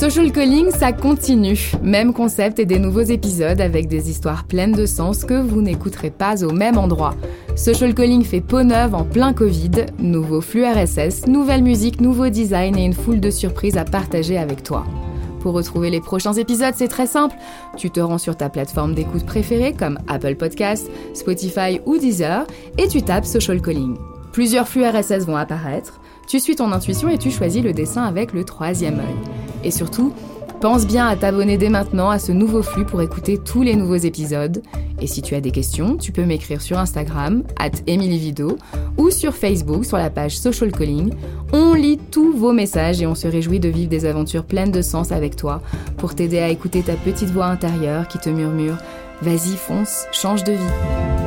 Social Calling, ça continue. Même concept et des nouveaux épisodes avec des histoires pleines de sens que vous n'écouterez pas au même endroit. Social Calling fait peau neuve en plein Covid, nouveau flux RSS, nouvelle musique, nouveau design et une foule de surprises à partager avec toi. Pour retrouver les prochains épisodes, c'est très simple. Tu te rends sur ta plateforme d'écoute préférée comme Apple Podcasts, Spotify ou Deezer et tu tapes Social Calling. Plusieurs flux RSS vont apparaître. Tu suis ton intuition et tu choisis le dessin avec le troisième œil. Et surtout, pense bien à t'abonner dès maintenant à ce nouveau flux pour écouter tous les nouveaux épisodes. Et si tu as des questions, tu peux m'écrire sur Instagram, at Vido, ou sur Facebook sur la page Social Calling. On lit tous vos messages et on se réjouit de vivre des aventures pleines de sens avec toi pour t'aider à écouter ta petite voix intérieure qui te murmure Vas-y, fonce, change de vie.